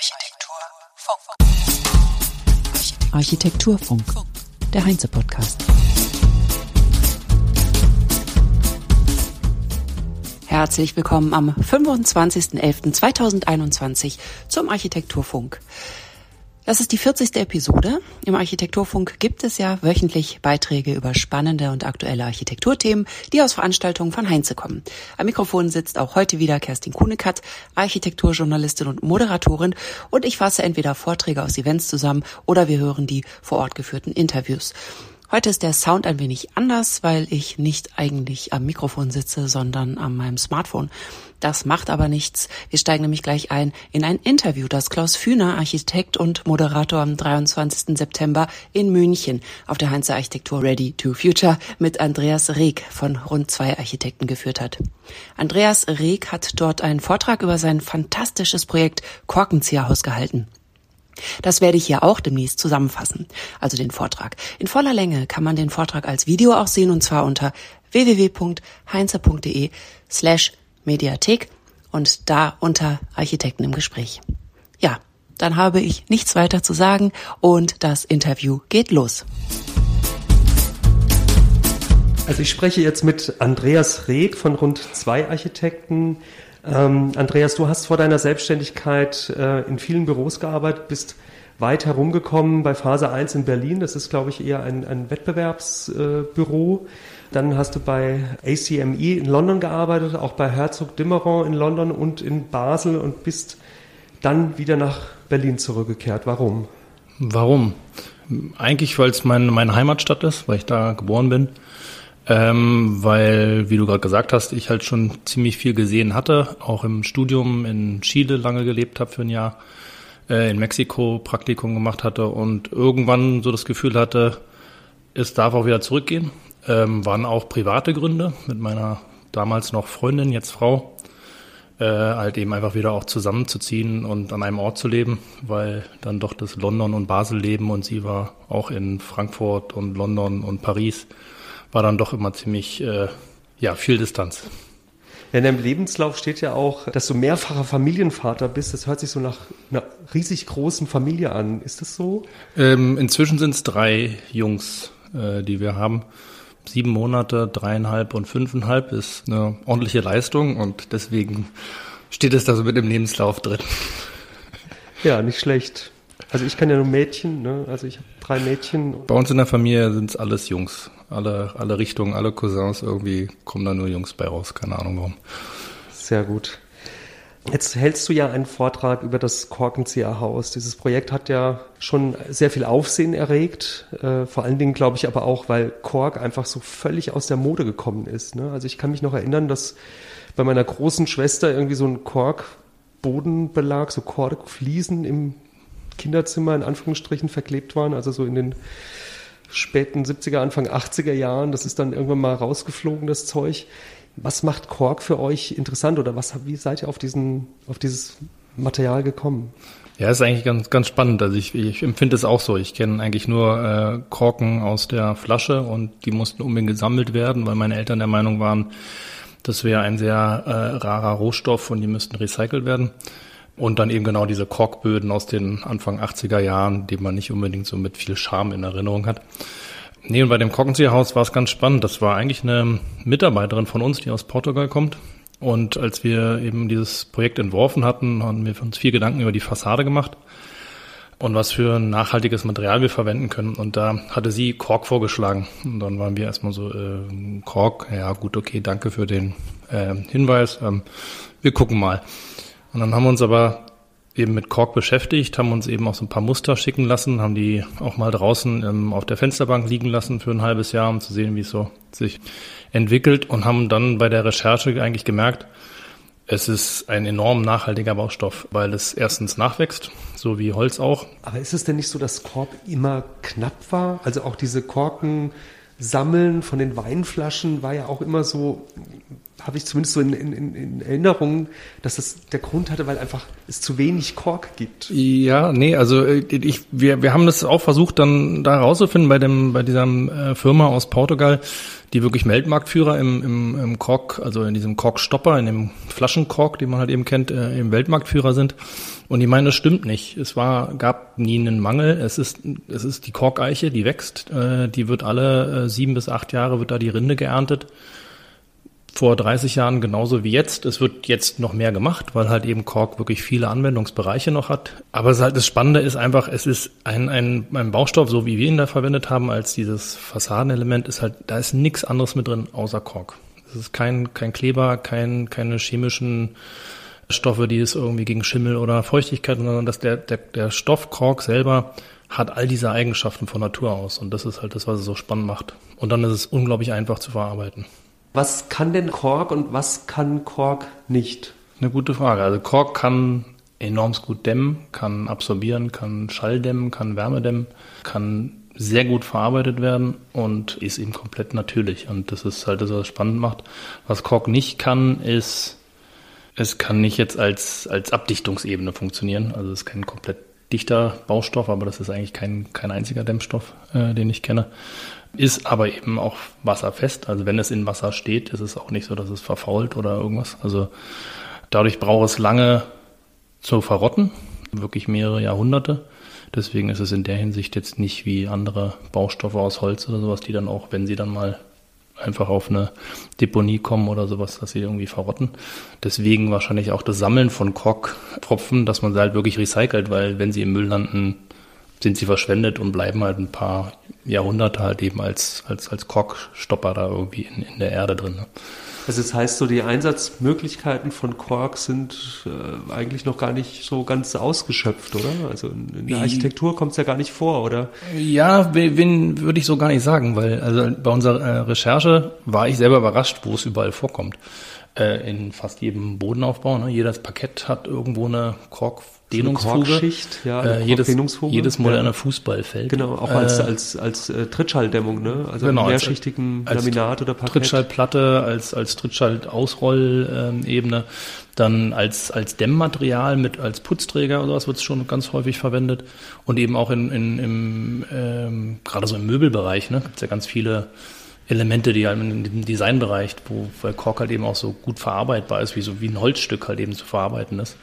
Architekturfunk. Architekturfunk, der Heinze-Podcast. Herzlich willkommen am 25.11.2021 zum Architekturfunk. Das ist die 40. Episode. Im Architekturfunk gibt es ja wöchentlich Beiträge über spannende und aktuelle Architekturthemen, die aus Veranstaltungen von Heinze kommen. Am Mikrofon sitzt auch heute wieder Kerstin Kunekat, Architekturjournalistin und Moderatorin und ich fasse entweder Vorträge aus Events zusammen oder wir hören die vor Ort geführten Interviews. Heute ist der Sound ein wenig anders, weil ich nicht eigentlich am Mikrofon sitze, sondern an meinem Smartphone. Das macht aber nichts. Wir steigen nämlich gleich ein in ein Interview, das Klaus Fühner, Architekt und Moderator am 23. September in München auf der Heinze Architektur Ready to Future mit Andreas Reg von rund zwei Architekten geführt hat. Andreas Reg hat dort einen Vortrag über sein fantastisches Projekt Korkenzieherhaus gehalten. Das werde ich hier auch demnächst zusammenfassen, also den Vortrag. In voller Länge kann man den Vortrag als Video auch sehen und zwar unter www.heinze.de slash Mediathek und da unter Architekten im Gespräch. Ja, dann habe ich nichts weiter zu sagen und das Interview geht los. Also ich spreche jetzt mit Andreas Reth von rund zwei Architekten, ähm, Andreas, du hast vor deiner Selbstständigkeit äh, in vielen Büros gearbeitet, bist weit herumgekommen bei Phase 1 in Berlin. Das ist, glaube ich, eher ein, ein Wettbewerbsbüro. Äh, Dann hast du bei ACME in London gearbeitet, auch bei Herzog Dimmeron in London und in Basel und bist dann wieder nach Berlin zurückgekehrt. Warum? Warum? Eigentlich, weil es mein, meine Heimatstadt ist, weil ich da geboren bin. Ähm, weil, wie du gerade gesagt hast, ich halt schon ziemlich viel gesehen hatte, auch im Studium in Chile lange gelebt habe für ein Jahr, äh, in Mexiko Praktikum gemacht hatte und irgendwann so das Gefühl hatte, es darf auch wieder zurückgehen. Ähm, waren auch private Gründe mit meiner damals noch Freundin, jetzt Frau, äh, halt eben einfach wieder auch zusammenzuziehen und an einem Ort zu leben, weil dann doch das London und Basel leben und sie war auch in Frankfurt und London und Paris war dann doch immer ziemlich, äh, ja, viel Distanz. In deinem Lebenslauf steht ja auch, dass du mehrfacher Familienvater bist. Das hört sich so nach einer riesig großen Familie an. Ist das so? Ähm, inzwischen sind es drei Jungs, äh, die wir haben. Sieben Monate, dreieinhalb und fünfeinhalb ist eine ordentliche Leistung und deswegen steht es da so mit im Lebenslauf drin. Ja, nicht schlecht. Also ich kann ja nur Mädchen, ne? Also ich habe drei Mädchen. Bei uns in der Familie sind es alles Jungs. Alle, alle Richtungen, alle Cousins, irgendwie kommen da nur Jungs bei raus. Keine Ahnung warum. Sehr gut. Jetzt hältst du ja einen Vortrag über das Korkenzieherhaus. Dieses Projekt hat ja schon sehr viel Aufsehen erregt. Äh, vor allen Dingen glaube ich aber auch, weil Kork einfach so völlig aus der Mode gekommen ist. Ne? Also ich kann mich noch erinnern, dass bei meiner großen Schwester irgendwie so ein Kork-Bodenbelag, so Korkfliesen im Kinderzimmer in Anführungsstrichen verklebt waren, also so in den späten 70er, Anfang 80er Jahren. Das ist dann irgendwann mal rausgeflogen, das Zeug. Was macht Kork für euch interessant oder was, wie seid ihr auf, diesen, auf dieses Material gekommen? Ja, ist eigentlich ganz, ganz spannend. Also ich, ich empfinde es auch so. Ich kenne eigentlich nur äh, Korken aus der Flasche und die mussten unbedingt gesammelt werden, weil meine Eltern der Meinung waren, das wäre ein sehr äh, rarer Rohstoff und die müssten recycelt werden. Und dann eben genau diese Korkböden aus den Anfang 80er Jahren, die man nicht unbedingt so mit viel Charme in Erinnerung hat. Nee, und bei dem Korkenzieherhaus war es ganz spannend. Das war eigentlich eine Mitarbeiterin von uns, die aus Portugal kommt. Und als wir eben dieses Projekt entworfen hatten, haben wir uns viel Gedanken über die Fassade gemacht und was für ein nachhaltiges Material wir verwenden können. Und da hatte sie Kork vorgeschlagen. Und dann waren wir erstmal so, äh, Kork, ja gut, okay, danke für den äh, Hinweis. Ähm, wir gucken mal. Und dann haben wir uns aber eben mit Kork beschäftigt, haben uns eben auch so ein paar Muster schicken lassen, haben die auch mal draußen ähm, auf der Fensterbank liegen lassen für ein halbes Jahr, um zu sehen, wie es so sich entwickelt und haben dann bei der Recherche eigentlich gemerkt, es ist ein enorm nachhaltiger Baustoff, weil es erstens nachwächst, so wie Holz auch. Aber ist es denn nicht so, dass Kork immer knapp war? Also auch diese Korken sammeln von den Weinflaschen war ja auch immer so habe ich zumindest so in, in, in Erinnerung, dass das der Grund hatte, weil einfach es zu wenig Kork gibt. Ja, nee, also äh, ich, wir, wir haben das auch versucht, dann da rauszufinden bei dem, bei dieser äh, Firma aus Portugal, die wirklich Weltmarktführer im, im, im Kork, also in diesem Korkstopper, in dem Flaschenkork, den man halt eben kennt, äh, im Weltmarktführer sind. Und die meinen, das stimmt nicht. Es war, gab nie einen Mangel. Es ist, es ist die Korkeiche, die wächst. Äh, die wird alle äh, sieben bis acht Jahre wird da die Rinde geerntet vor 30 Jahren genauso wie jetzt. Es wird jetzt noch mehr gemacht, weil halt eben Kork wirklich viele Anwendungsbereiche noch hat. Aber halt das Spannende ist einfach, es ist ein, ein, ein Baustoff, so wie wir ihn da verwendet haben, als dieses Fassadenelement, ist halt, da ist nichts anderes mit drin außer Kork. Es ist kein, kein Kleber, kein, keine chemischen Stoffe, die es irgendwie gegen Schimmel oder Feuchtigkeit, sondern dass der, der, der Stoff Kork selber hat all diese Eigenschaften von Natur aus. Und das ist halt das, was es so spannend macht. Und dann ist es unglaublich einfach zu verarbeiten. Was kann denn Kork und was kann Kork nicht? Eine gute Frage. Also Kork kann enorm gut dämmen, kann absorbieren, kann Schall dämmen, kann Wärme dämmen, kann sehr gut verarbeitet werden und ist eben komplett natürlich. Und das ist halt das, was es spannend macht. Was Kork nicht kann, ist, es kann nicht jetzt als, als Abdichtungsebene funktionieren. Also es ist kein komplett dichter Baustoff, aber das ist eigentlich kein, kein einziger Dämmstoff, äh, den ich kenne ist aber eben auch wasserfest. Also wenn es in Wasser steht, ist es auch nicht so, dass es verfault oder irgendwas. Also dadurch braucht es lange zu verrotten, wirklich mehrere Jahrhunderte. Deswegen ist es in der Hinsicht jetzt nicht wie andere Baustoffe aus Holz oder sowas, die dann auch, wenn sie dann mal einfach auf eine Deponie kommen oder sowas, dass sie irgendwie verrotten. Deswegen wahrscheinlich auch das Sammeln von Korktropfen, dass man sie halt wirklich recycelt, weil wenn sie im Müll landen, sind sie verschwendet und bleiben halt ein paar Jahrhunderte halt eben als, als, als Korkstopper da irgendwie in, in der Erde drin. Ne? Also das heißt so, die Einsatzmöglichkeiten von Kork sind äh, eigentlich noch gar nicht so ganz ausgeschöpft, oder? Also in, in der Architektur kommt es ja gar nicht vor, oder? Ja, wen würde ich so gar nicht sagen, weil also bei unserer äh, Recherche war ich selber überrascht, wo es überall vorkommt. Äh, in fast jedem Bodenaufbau. Ne? Jedes Parkett hat irgendwo eine Kork Dehnungsfuge. ja, äh, jedes, jedes moderne ja. Fußballfeld. Genau, auch als, äh, als, als äh, Trittschalldämmung, ne? Also genau, mehrschichtigen als, Laminat oder Parkett. Trittschallplatte, als, als Trittschall-Ausrollebene. Dann als, als Dämmmaterial mit, als Putzträger oder sowas wird es schon ganz häufig verwendet. Und eben auch in, in, im, ähm, gerade so im Möbelbereich, ne? Gibt es ja ganz viele Elemente, die halt in dem Designbereich, wo, weil Kork halt eben auch so gut verarbeitbar ist, wie so wie ein Holzstück halt eben zu verarbeiten ist.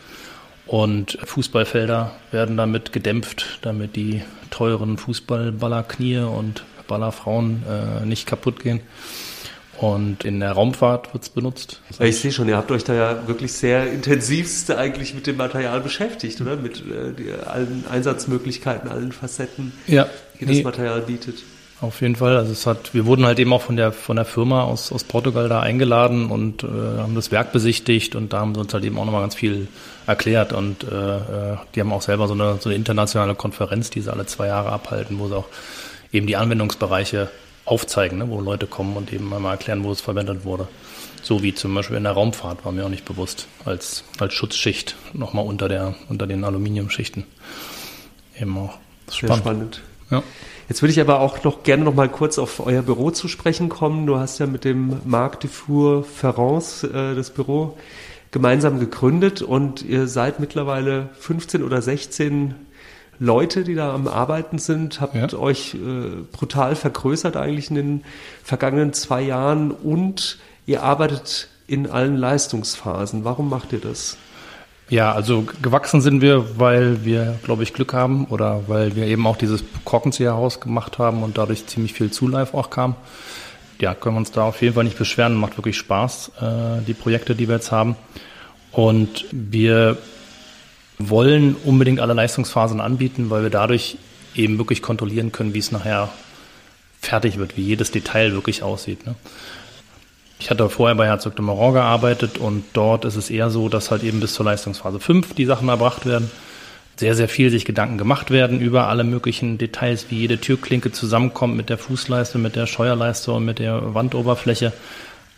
Und Fußballfelder werden damit gedämpft, damit die teuren Fußballballerknie und Ballerfrauen äh, nicht kaputt gehen. Und in der Raumfahrt wird es benutzt. Ich sehe schon, ihr habt euch da ja wirklich sehr intensivst eigentlich mit dem Material beschäftigt, oder? Mit äh, die, allen Einsatzmöglichkeiten, allen Facetten, ja, die nee, das Material bietet. Auf jeden Fall. Also es hat, wir wurden halt eben auch von der von der Firma aus, aus Portugal da eingeladen und äh, haben das Werk besichtigt und da haben sie uns halt eben auch nochmal ganz viel erklärt und äh, äh, die haben auch selber so eine, so eine internationale Konferenz, die sie alle zwei Jahre abhalten, wo sie auch eben die Anwendungsbereiche aufzeigen, ne, wo Leute kommen und eben einmal erklären, wo es verwendet wurde. So wie zum Beispiel in der Raumfahrt, war mir auch nicht bewusst, als, als Schutzschicht nochmal unter, der, unter den Aluminiumschichten. Eben auch. Sehr spannend. Ja. Jetzt würde ich aber auch noch gerne noch mal kurz auf euer Büro zu sprechen kommen. Du hast ja mit dem Marc Dufour Ferrance äh, das Büro gemeinsam gegründet und ihr seid mittlerweile 15 oder 16 Leute, die da am Arbeiten sind, habt ja. euch äh, brutal vergrößert eigentlich in den vergangenen zwei Jahren und ihr arbeitet in allen Leistungsphasen. Warum macht ihr das? Ja, also gewachsen sind wir, weil wir, glaube ich, Glück haben oder weil wir eben auch dieses Korkenzieherhaus gemacht haben und dadurch ziemlich viel Zulife auch kam. Ja, können wir uns da auf jeden Fall nicht beschweren. Macht wirklich Spaß, äh, die Projekte, die wir jetzt haben. Und wir wollen unbedingt alle Leistungsphasen anbieten, weil wir dadurch eben wirklich kontrollieren können, wie es nachher fertig wird, wie jedes Detail wirklich aussieht. Ne? Ich hatte vorher bei Herzog de Moron gearbeitet und dort ist es eher so, dass halt eben bis zur Leistungsphase 5 die Sachen erbracht werden. Sehr, sehr viel sich Gedanken gemacht werden über alle möglichen Details, wie jede Türklinke zusammenkommt mit der Fußleiste, mit der Scheuerleiste und mit der Wandoberfläche.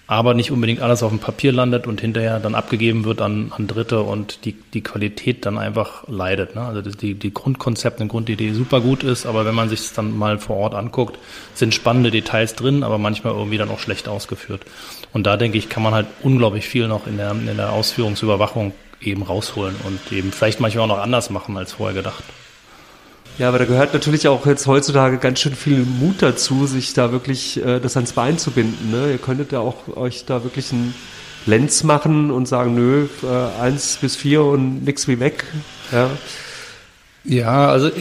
Aber nicht unbedingt alles auf dem Papier landet und hinterher dann abgegeben wird an, an Dritte und die, die Qualität dann einfach leidet. Ne? Also die, die Grundkonzept, eine Grundidee super gut ist, aber wenn man sich es dann mal vor Ort anguckt, sind spannende Details drin, aber manchmal irgendwie dann auch schlecht ausgeführt. Und da denke ich, kann man halt unglaublich viel noch in der, in der Ausführungsüberwachung eben rausholen und eben vielleicht manchmal auch noch anders machen als vorher gedacht. Ja, aber da gehört natürlich auch jetzt heutzutage ganz schön viel Mut dazu, sich da wirklich äh, das ans Bein zu binden. Ne? Ihr könntet ja auch euch da wirklich einen Lenz machen und sagen, nö, äh, eins bis vier und nix wie weg. Ja. Ja, also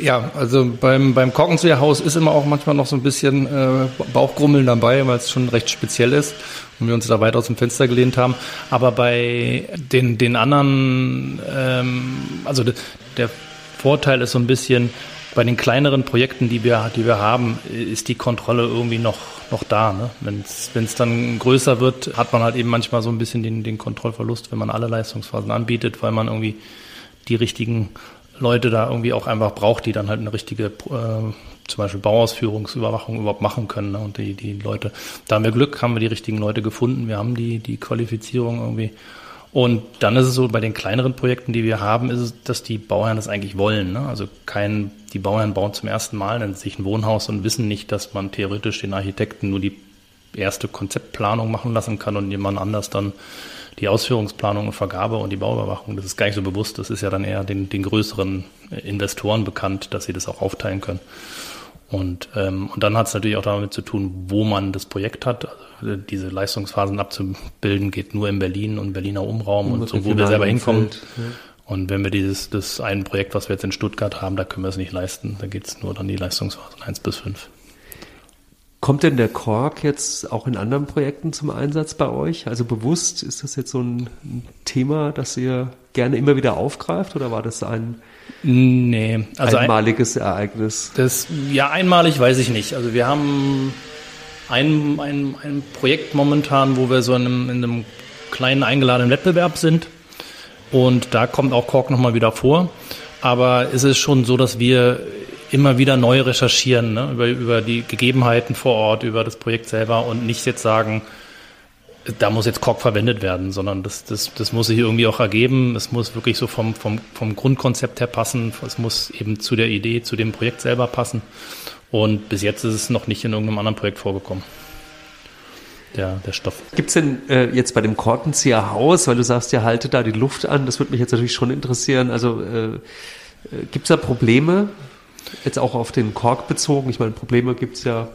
ja, also beim beim Korkenzieherhaus ist immer auch manchmal noch so ein bisschen äh, Bauchgrummeln dabei, weil es schon recht speziell ist und wir uns da weit aus dem Fenster gelehnt haben. Aber bei den den anderen, ähm, also der Vorteil ist so ein bisschen, bei den kleineren Projekten, die wir, die wir haben, ist die Kontrolle irgendwie noch, noch da. Ne? Wenn es dann größer wird, hat man halt eben manchmal so ein bisschen den, den Kontrollverlust, wenn man alle Leistungsphasen anbietet, weil man irgendwie die richtigen Leute da irgendwie auch einfach braucht, die dann halt eine richtige äh, zum Beispiel Bauausführungsüberwachung überhaupt machen können. Ne? Und die, die Leute, da haben wir Glück, haben wir die richtigen Leute gefunden, wir haben die, die Qualifizierung irgendwie und dann ist es so, bei den kleineren Projekten, die wir haben, ist es, dass die Bauherren das eigentlich wollen. Ne? Also kein, die Bauherren bauen zum ersten Mal sich ein Wohnhaus und wissen nicht, dass man theoretisch den Architekten nur die erste Konzeptplanung machen lassen kann und jemand anders dann die Ausführungsplanung und Vergabe und die Bauüberwachung. Das ist gar nicht so bewusst. Das ist ja dann eher den, den größeren Investoren bekannt, dass sie das auch aufteilen können. Und, ähm, und dann hat es natürlich auch damit zu tun, wo man das Projekt hat. Also diese Leistungsphasen abzubilden geht nur in Berlin und Berliner Umraum und, und so, wo wir selber hinkommen. Ja. Und wenn wir dieses das ein Projekt, was wir jetzt in Stuttgart haben, da können wir es nicht leisten. Da geht es nur dann die Leistungsphasen 1 bis 5. Kommt denn der Kork jetzt auch in anderen Projekten zum Einsatz bei euch? Also bewusst, ist das jetzt so ein Thema, das ihr gerne immer wieder aufgreift oder war das ein Nee, also einmaliges ein, Ereignis. Das, ja, einmalig weiß ich nicht. Also wir haben ein, ein, ein Projekt momentan, wo wir so in einem, in einem kleinen eingeladenen Wettbewerb sind. Und da kommt auch Kork nochmal wieder vor. Aber es ist schon so, dass wir immer wieder neu recherchieren ne? über, über die Gegebenheiten vor Ort, über das Projekt selber und nicht jetzt sagen, da muss jetzt Kork verwendet werden, sondern das, das, das muss sich irgendwie auch ergeben. Es muss wirklich so vom, vom, vom Grundkonzept her passen. Es muss eben zu der Idee, zu dem Projekt selber passen. Und bis jetzt ist es noch nicht in irgendeinem anderen Projekt vorgekommen. Der, der Stoff. Gibt es denn äh, jetzt bei dem Korkenzieher Haus, weil du sagst, ja, halte da die Luft an, das würde mich jetzt natürlich schon interessieren. Also äh, äh gibt es da Probleme, jetzt auch auf den Kork bezogen? Ich meine, Probleme gibt es ja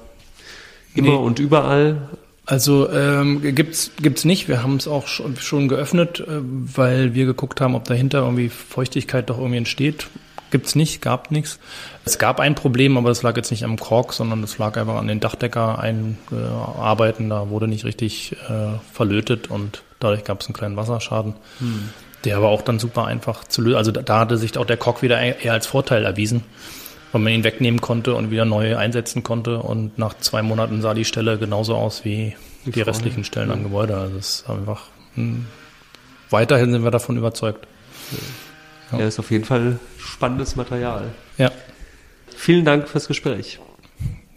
immer nee. und überall. Also ähm, gibt's gibt's nicht. Wir haben es auch schon, schon geöffnet, äh, weil wir geguckt haben, ob dahinter irgendwie Feuchtigkeit doch irgendwie entsteht. Gibt's nicht, gab nichts. Es gab ein Problem, aber das lag jetzt nicht am Kork, sondern das lag einfach an den Dachdecker einarbeiten. Da wurde nicht richtig äh, verlötet und dadurch gab es einen kleinen Wasserschaden. Hm. Der war auch dann super einfach zu lösen. Also da, da hatte sich auch der Kork wieder eher als Vorteil erwiesen weil man ihn wegnehmen konnte und wieder neu einsetzen konnte. Und nach zwei Monaten sah die Stelle genauso aus wie die, die restlichen Stellen ja. am Gebäude. Also es ist einfach hm, weiterhin sind wir davon überzeugt. Ja. ja, ist auf jeden Fall spannendes Material. Ja. Vielen Dank fürs Gespräch.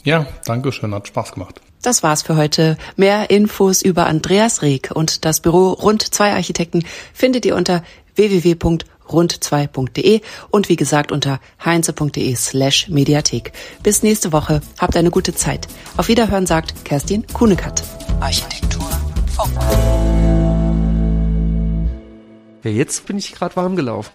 Ja, danke schön, hat Spaß gemacht. Das war's für heute. Mehr Infos über Andreas Reg und das Büro Rund 2 Architekten findet ihr unter www rund2.de und wie gesagt unter heinze.de slash Mediathek. Bis nächste Woche. Habt eine gute Zeit. Auf Wiederhören sagt Kerstin Kunekat. Architektur. Funk. Ja, jetzt bin ich gerade warm gelaufen.